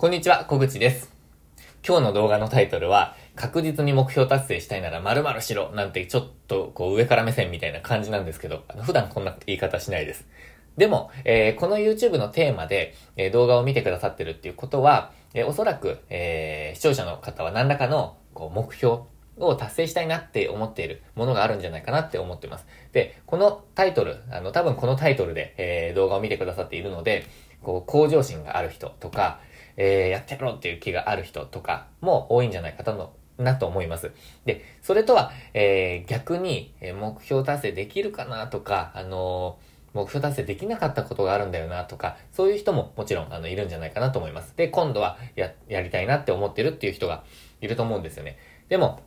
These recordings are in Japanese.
こんにちは、小口です。今日の動画のタイトルは、確実に目標達成したいなら〇〇しろなんてちょっとこう上から目線みたいな感じなんですけど、あの普段こんな言い方しないです。でも、えー、この YouTube のテーマで、えー、動画を見てくださってるっていうことは、えー、おそらく、え視聴者の方は何らかのこう目標を達成したいなって思っているものがあるんじゃないかなって思ってます。で、このタイトル、あの、多分このタイトルで、え動画を見てくださっているので、こう、向上心がある人とか、えー、やってやろうっていう気がある人とかも多いんじゃないかとなと思います。で、それとは、えー、逆に、目標達成できるかなとか、あのー、目標達成できなかったことがあるんだよなとか、そういう人ももちろん、あの、いるんじゃないかなと思います。で、今度は、や、やりたいなって思ってるっていう人がいると思うんですよね。でも、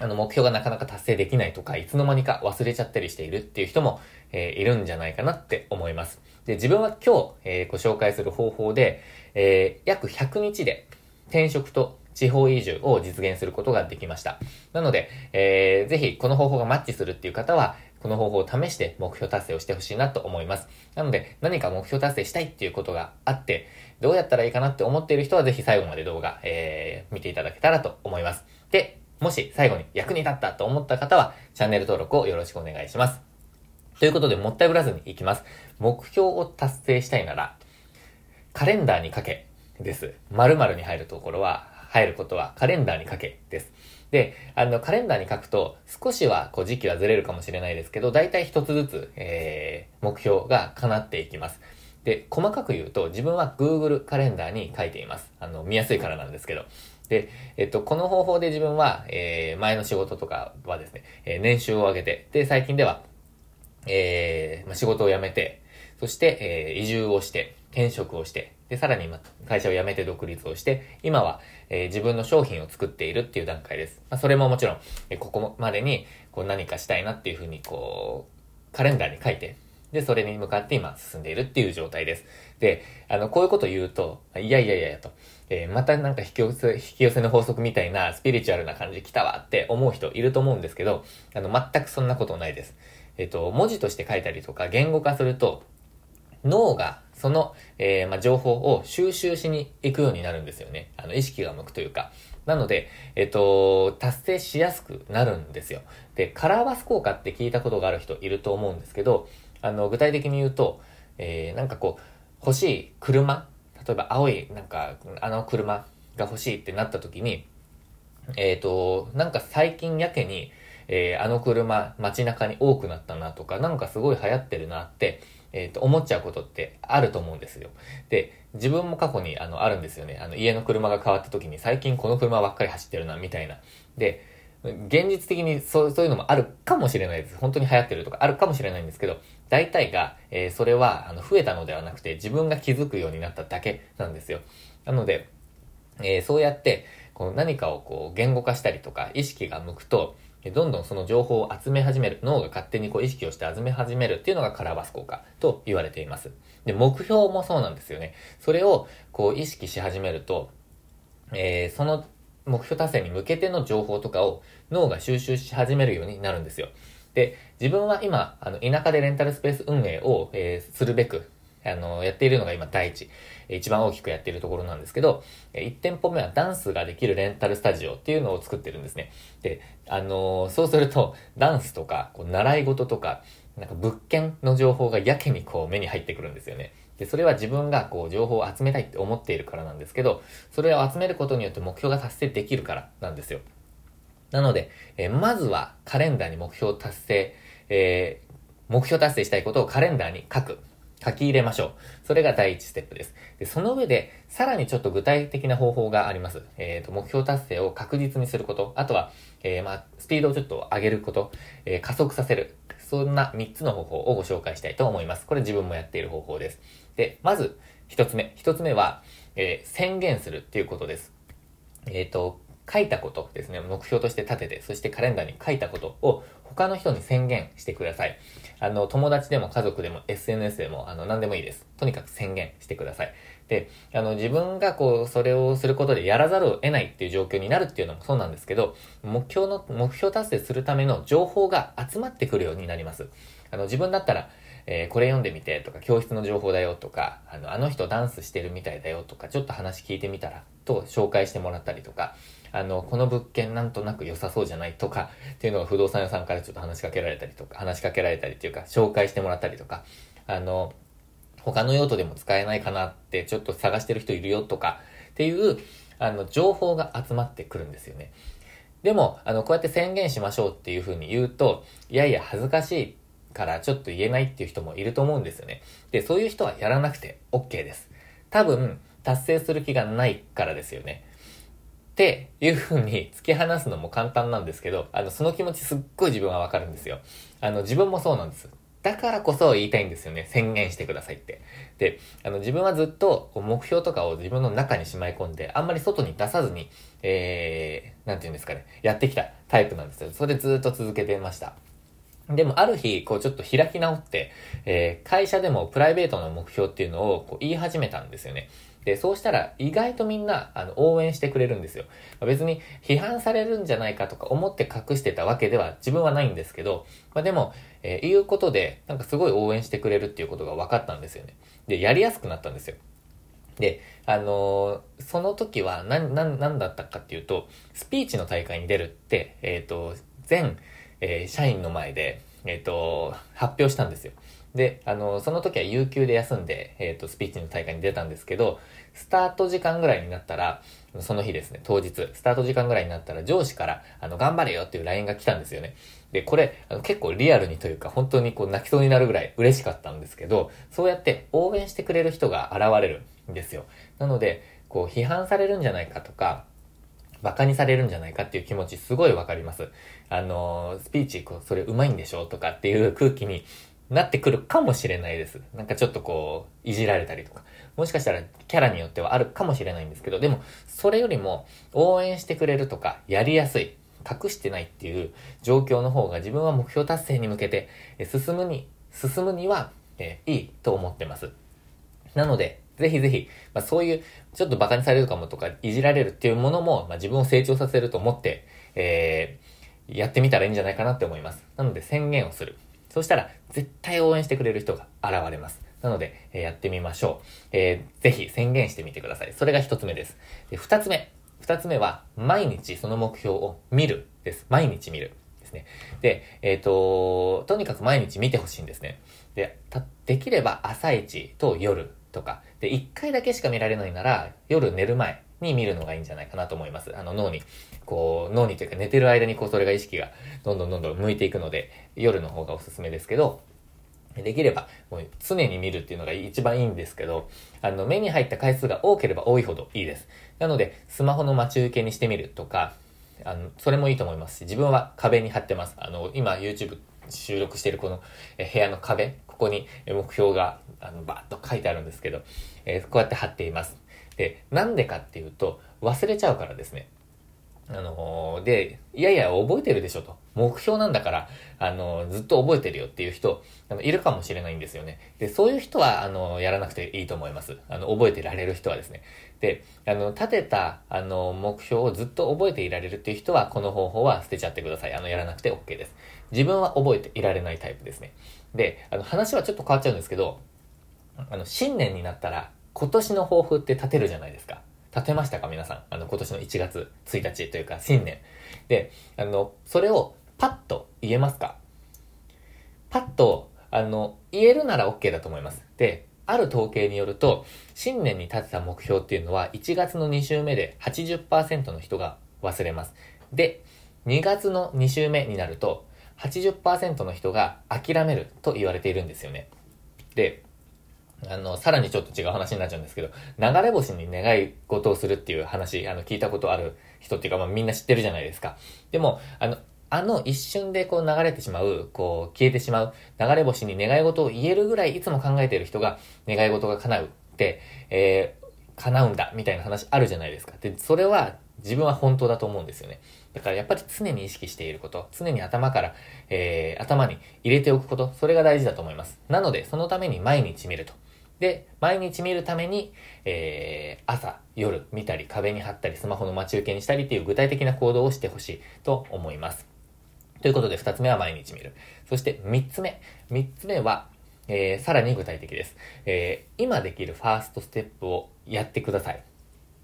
あの、目標がなかなか達成できないとか、いつの間にか忘れちゃったりしているっていう人も、えー、いるんじゃないかなって思います。で、自分は今日、えー、ご紹介する方法で、えー、約100日で転職と地方移住を実現することができました。なので、えー、ぜひこの方法がマッチするっていう方は、この方法を試して目標達成をしてほしいなと思います。なので、何か目標達成したいっていうことがあって、どうやったらいいかなって思っている人はぜひ最後まで動画、えー、見ていただけたらと思います。で、もし最後に役に立ったと思った方は、チャンネル登録をよろしくお願いします。ということで、もったいぶらずに行きます。目標を達成したいなら、カレンダーに書けです。〇〇に入るところは、入ることはカレンダーに書けです。で、あの、カレンダーに書くと、少しは、こう、時期はずれるかもしれないですけど、大体一つずつ、えー、目標が叶っていきます。で、細かく言うと、自分は Google カレンダーに書いています。あの、見やすいからなんですけど。で、えっと、この方法で自分は、えー、前の仕事とかはですね、えー、年収を上げて、で、最近では、えー、まあ、仕事を辞めて、そして、えー、移住をして、転職をして、で、さらに、ま、会社を辞めて独立をして、今は、えー、自分の商品を作っているっていう段階です。まあ、それももちろん、えー、ここまでに、こう何かしたいなっていうふうに、こう、カレンダーに書いて、で、それに向かって今進んでいるっていう状態です。で、あの、こういうこと言うと、いやいやいやと、えー、またなんか引き寄せ、引き寄せの法則みたいなスピリチュアルな感じ来たわって思う人いると思うんですけど、あの、全くそんなことないです。えっと、文字として書いたりとか言語化すると、脳がその、えー、ま、情報を収集しに行くようになるんですよね。あの、意識が向くというか。なので、えっと、達成しやすくなるんですよ。で、カラーバス効果って聞いたことがある人いると思うんですけど、あの、具体的に言うと、えー、なんかこう、欲しい車例えば青い、なんか、あの車が欲しいってなった時に、えっ、ー、と、なんか最近やけに、えー、あの車街中に多くなったなとか、なんかすごい流行ってるなって、えっ、ー、と、思っちゃうことってあると思うんですよ。で、自分も過去にあの、あるんですよね。あの、家の車が変わった時に最近この車ばっかり走ってるな、みたいな。で、現実的にそうそういうのもあるかもしれないです。本当に流行ってるとかあるかもしれないんですけど、大体が、えー、それはあの増えたのではなくて自分が気づくようになっただけなんですよ。なので、えー、そうやってこう何かをこう言語化したりとか意識が向くと、どんどんその情報を集め始める。脳が勝手にこう意識をして集め始めるっていうのがカラーバス効果と言われています。で、目標もそうなんですよね。それをこう意識し始めると、えー、その目標達成に向けての情報とかを脳が収集し始めるようになるんですよ。で、自分は今、あの、田舎でレンタルスペース運営を、えー、するべく、あの、やっているのが今第一、一番大きくやっているところなんですけど、1店舗目はダンスができるレンタルスタジオっていうのを作ってるんですね。で、あのそうすると、ダンスとか、こう習い事とか、なんか物件の情報がやけにこう目に入ってくるんですよね。で、それは自分がこう情報を集めたいって思っているからなんですけど、それを集めることによって目標が達成できるからなんですよ。なので、えー、まずはカレンダーに目標達成、えー、目標達成したいことをカレンダーに書く。書き入れましょう。それが第一ステップです。で、その上で、さらにちょっと具体的な方法があります。えっ、ー、と、目標達成を確実にすること。あとは、えー、まあ、スピードをちょっと上げること。えー、加速させる。そんな3つの方法をご紹介したいと思います。これ自分もやっている方法です。で、まず、1つ目。1つ目は、え宣言するっていうことです。えっ、と、書いたことですね、目標として立てて、そしてカレンダーに書いたことを他の人に宣言してください。あの、友達でも家族でも SNS でも、あの、何でもいいです。とにかく宣言してください。で、あの、自分がこう、それをすることでやらざるを得ないっていう状況になるっていうのもそうなんですけど、目標の、目標達成するための情報が集まってくるようになります。あの、自分だったら、えー、これ読んでみてとか、教室の情報だよとか、あの、あの人ダンスしてるみたいだよとか、ちょっと話聞いてみたら、と紹介してもらったりとか、あの、この物件なんとなく良さそうじゃないとか、っていうのが不動産屋さんからちょっと話しかけられたりとか、話しかけられたりっていうか、紹介してもらったりとか、あの、他の用途でも使えないかなってちょっと探してる人いるよとかっていうあの情報が集まってくるんですよね。でも、あの、こうやって宣言しましょうっていうふうに言うと、いやいや恥ずかしいからちょっと言えないっていう人もいると思うんですよね。で、そういう人はやらなくて OK です。多分、達成する気がないからですよね。っていう風に突き放すのも簡単なんですけど、あの、その気持ちすっごい自分はわかるんですよ。あの、自分もそうなんです。だからこそ言いたいんですよね。宣言してくださいって。で、あの、自分はずっと目標とかを自分の中にしまい込んで、あんまり外に出さずに、えー、なんて言うんですかね、やってきたタイプなんですよ。それでずっと続けてました。でも、ある日、こう、ちょっと開き直って、えー、会社でもプライベートの目標っていうのをこう言い始めたんですよね。で、そうしたら意外とみんな、あの、応援してくれるんですよ。別に批判されるんじゃないかとか思って隠してたわけでは自分はないんですけど、まあ、でも、えー、言うことで、なんかすごい応援してくれるっていうことが分かったんですよね。で、やりやすくなったんですよ。で、あのー、その時は何、何、何だったかっていうと、スピーチの大会に出るって、えっ、ー、と、全、えー、社員の前で、えっ、と、発表したんですよ。で、あの、その時は有給で休んで、えっ、ー、と、スピーチの大会に出たんですけど、スタート時間ぐらいになったら、その日ですね、当日、スタート時間ぐらいになったら上司から、あの、頑張れよっていう LINE が来たんですよね。で、これ、あの結構リアルにというか、本当にこう泣きそうになるぐらい嬉しかったんですけど、そうやって応援してくれる人が現れるんですよ。なので、こう、批判されるんじゃないかとか、馬鹿にされるんじゃないかっていう気持ちすごいわかります。あの、スピーチ、こう、それ上手いんでしょとかっていう空気になってくるかもしれないです。なんかちょっとこう、いじられたりとか。もしかしたらキャラによってはあるかもしれないんですけど、でも、それよりも応援してくれるとか、やりやすい、隠してないっていう状況の方が自分は目標達成に向けて進むに、進むには、え、いいと思ってます。なので、ぜひぜひ、まあ、そういう、ちょっと馬鹿にされるかもとか、いじられるっていうものも、まあ、自分を成長させると思って、えー、やってみたらいいんじゃないかなって思います。なので、宣言をする。そしたら、絶対応援してくれる人が現れます。なので、えー、やってみましょう。えー、ぜひ宣言してみてください。それが一つ目です。で、二つ目。二つ目は、毎日その目標を見るです。毎日見る。ですね。で、えっ、ー、と、とにかく毎日見てほしいんですね。で、た、できれば朝一と夜とか、で、一回だけしか見られないなら、夜寝る前に見るのがいいんじゃないかなと思います。あの脳に、こう、脳にというか寝てる間にこう、それが意識がどんどんどんどん向いていくので、夜の方がおすすめですけど、できれば、もう常に見るっていうのが一番いいんですけど、あの、目に入った回数が多ければ多いほどいいです。なので、スマホの待ち受けにしてみるとか、あの、それもいいと思いますし、自分は壁に貼ってます。あの、今 YouTube 収録しているこの部屋の壁、ここに目標が、あの、バーッと書いてあるんですけど、えー、こうやって貼っています。で、なんでかっていうと、忘れちゃうからですね。あのー、で、いやいや、覚えてるでしょと。目標なんだから、あのー、ずっと覚えてるよっていう人、あの、いるかもしれないんですよね。で、そういう人は、あのー、やらなくていいと思います。あの、覚えてられる人はですね。で、あの、立てた、あの、目標をずっと覚えていられるっていう人は、この方法は捨てちゃってください。あの、やらなくて OK です。自分は覚えていられないタイプですね。で、あの、話はちょっと変わっちゃうんですけど、あの、新年になったら、今年の抱負って立てるじゃないですか。立てましたか皆さん？あの、今年の1月1日というか、新年。で、あの、それをパッと言えますか？パッと、あの、言えるなら OK だと思います。で、ある統計によると、新年に立てた目標っていうのは、1月の2週目で80%の人が忘れます。で、2月の2週目になると、80%の人が諦めると言われているんですよね。で、あの、さらにちょっと違う話になっちゃうんですけど、流れ星に願い事をするっていう話、あの、聞いたことある人っていうか、まあみんな知ってるじゃないですか。でも、あの、あの一瞬でこう流れてしまう、こう消えてしまう、流れ星に願い事を言えるぐらいいつも考えている人が願い事が叶うって、えー、叶うんだみたいな話あるじゃないですか。で、それは自分は本当だと思うんですよね。だからやっぱり常に意識していること、常に頭から、えー、頭に入れておくこと、それが大事だと思います。なので、そのために毎日見ると。で、毎日見るために、えー、朝、夜見たり、壁に貼ったり、スマホの待ち受けにしたりっていう具体的な行動をしてほしいと思います。ということで、二つ目は毎日見る。そして三つ目。三つ目は、えー、さらに具体的です。えー、今できるファーストステップをやってください。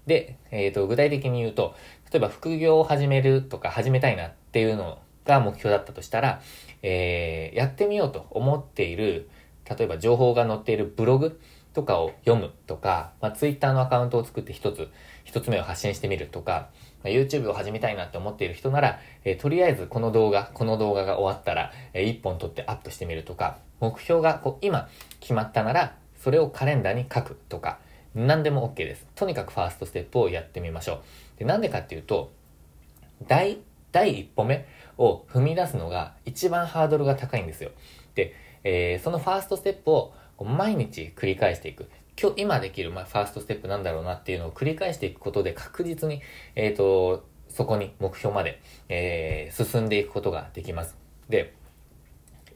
で、えっ、ー、と、具体的に言うと、例えば副業を始めるとか始めたいなっていうのが目標だったとしたら、えー、やってみようと思っている、例えば情報が載っているブログとかを読むとか、まあ、Twitter のアカウントを作って一つ、一つ目を発信してみるとか、まあ、YouTube を始めたいなって思っている人なら、えー、とりあえずこの動画、この動画が終わったら、えー、1本撮ってアップしてみるとか、目標がこう今決まったなら、それをカレンダーに書くとか、何でも OK です。とにかくファーストステップをやってみましょう。で、なんでかっていうと、第、第一歩目を踏み出すのが一番ハードルが高いんですよ。で、えー、そのファーストステップを毎日繰り返していく。今日、今できる、まあ、ファーストステップなんだろうなっていうのを繰り返していくことで確実に、えっ、ー、と、そこに目標まで、えー、進んでいくことができます。で、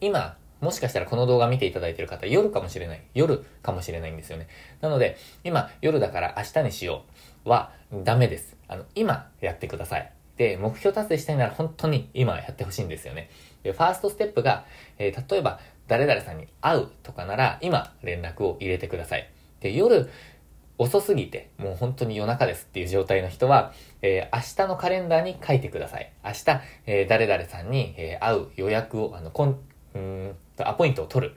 今、もしかしたらこの動画見ていただいている方、夜かもしれない。夜かもしれないんですよね。なので、今、夜だから明日にしようはダメです。あの、今やってください。で、目標達成したいなら本当に今やってほしいんですよね。で、ファーストステップが、えー、例えば、誰々さんに会うとかなら、今連絡を入れてください。で、夜、遅すぎて、もう本当に夜中ですっていう状態の人は、えー、明日のカレンダーに書いてください。明日、えー、誰々さんに、えー、会う予約を、あの、こん、うんアポイントを取るっ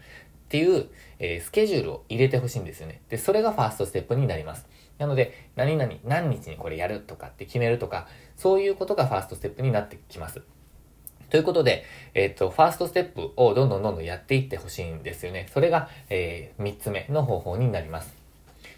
ていう、えー、スケジュールを入れてほしいんですよね。で、それがファーストステップになります。なので、何々、何日にこれやるとかって決めるとか、そういうことがファーストステップになってきます。ということで、えっ、ー、と、ファーストステップをどんどんどんどんやっていってほしいんですよね。それが、えー、3つ目の方法になります。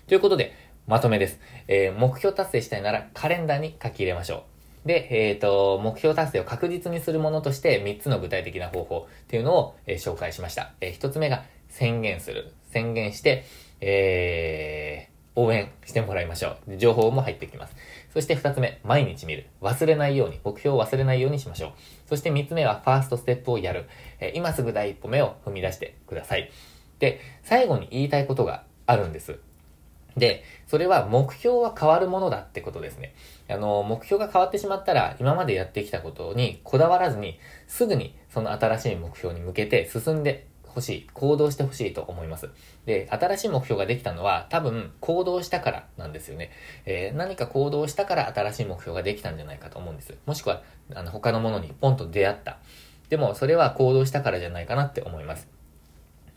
ということで、まとめです。えー、目標達成したいならカレンダーに書き入れましょう。で、えっ、ー、と、目標達成を確実にするものとして3つの具体的な方法っていうのを、えー、紹介しました。えー、1つ目が宣言する。宣言して、えー、応援してもらいましょう。情報も入ってきます。そして二つ目、毎日見る。忘れないように、目標を忘れないようにしましょう。そして三つ目は、ファーストステップをやる。え、今すぐ第一歩目を踏み出してください。で、最後に言いたいことがあるんです。で、それは目標は変わるものだってことですね。あの、目標が変わってしまったら、今までやってきたことにこだわらずに、すぐにその新しい目標に向けて進んで欲しい、行動してほしいと思います。で、新しい目標ができたのは多分行動したからなんですよね。えー、何か行動したから新しい目標ができたんじゃないかと思うんです。もしくは、あの、他のものにポンと出会った。でも、それは行動したからじゃないかなって思います。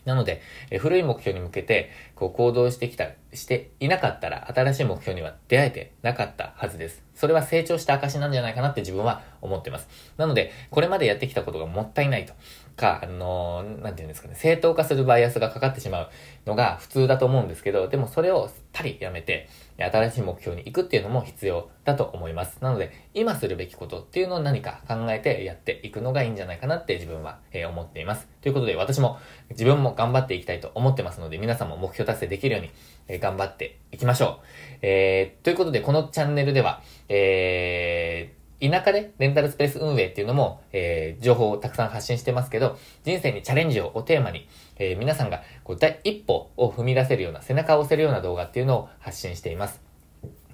なので、え古い目標に向けて、こう行動してきた、していなかったら、新しい目標には出会えてなかったはずです。それは成長した証なんじゃないかなって自分は思ってます。なので、これまでやってきたことがもったいないとか、あの、なんていうんですかね、正当化するバイアスがかかってしまうのが普通だと思うんですけど、でもそれをすっぱりやめて、新しい目標に行くっていうのも必要だと思います。なので、今するべきことっていうのを何か考えてやっていくのがいいんじゃないかなって自分は、えー、思っています。ということで、私も自分も頑張っていきたいと思ってますので、皆さんも目標達成できるように、えー、頑張っていきましょう。えー、ということで、このチャンネルでは、えー、田舎でレンタルスペース運営っていうのも、えー、情報をたくさん発信してますけど、人生にチャレンジをおテーマに、えー、皆さんがこう第一歩を踏み出せるような、背中を押せるような動画っていうのを発信しています。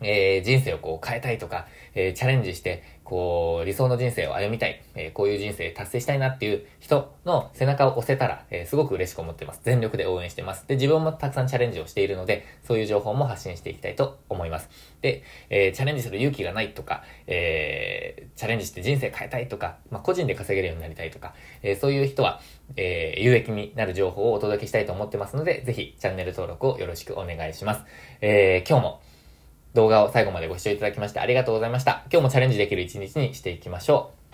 えー、人生をこう変えたいとか、えー、チャレンジして、こう、理想の人生を歩みたい、えー、こういう人生達成したいなっていう人の背中を押せたら、えー、すごく嬉しく思ってます。全力で応援してます。で、自分もたくさんチャレンジをしているので、そういう情報も発信していきたいと思います。で、えー、チャレンジする勇気がないとか、え、チャレンジして人生変えたいとか、まあ、個人で稼げるようになりたいとか、え、そういう人は、え、有益になる情報をお届けしたいと思ってますので、ぜひチャンネル登録をよろしくお願いします。え、今日も動画を最後までご視聴いただきましてありがとうございました。今日もチャレンジできる一日にしていきましょう。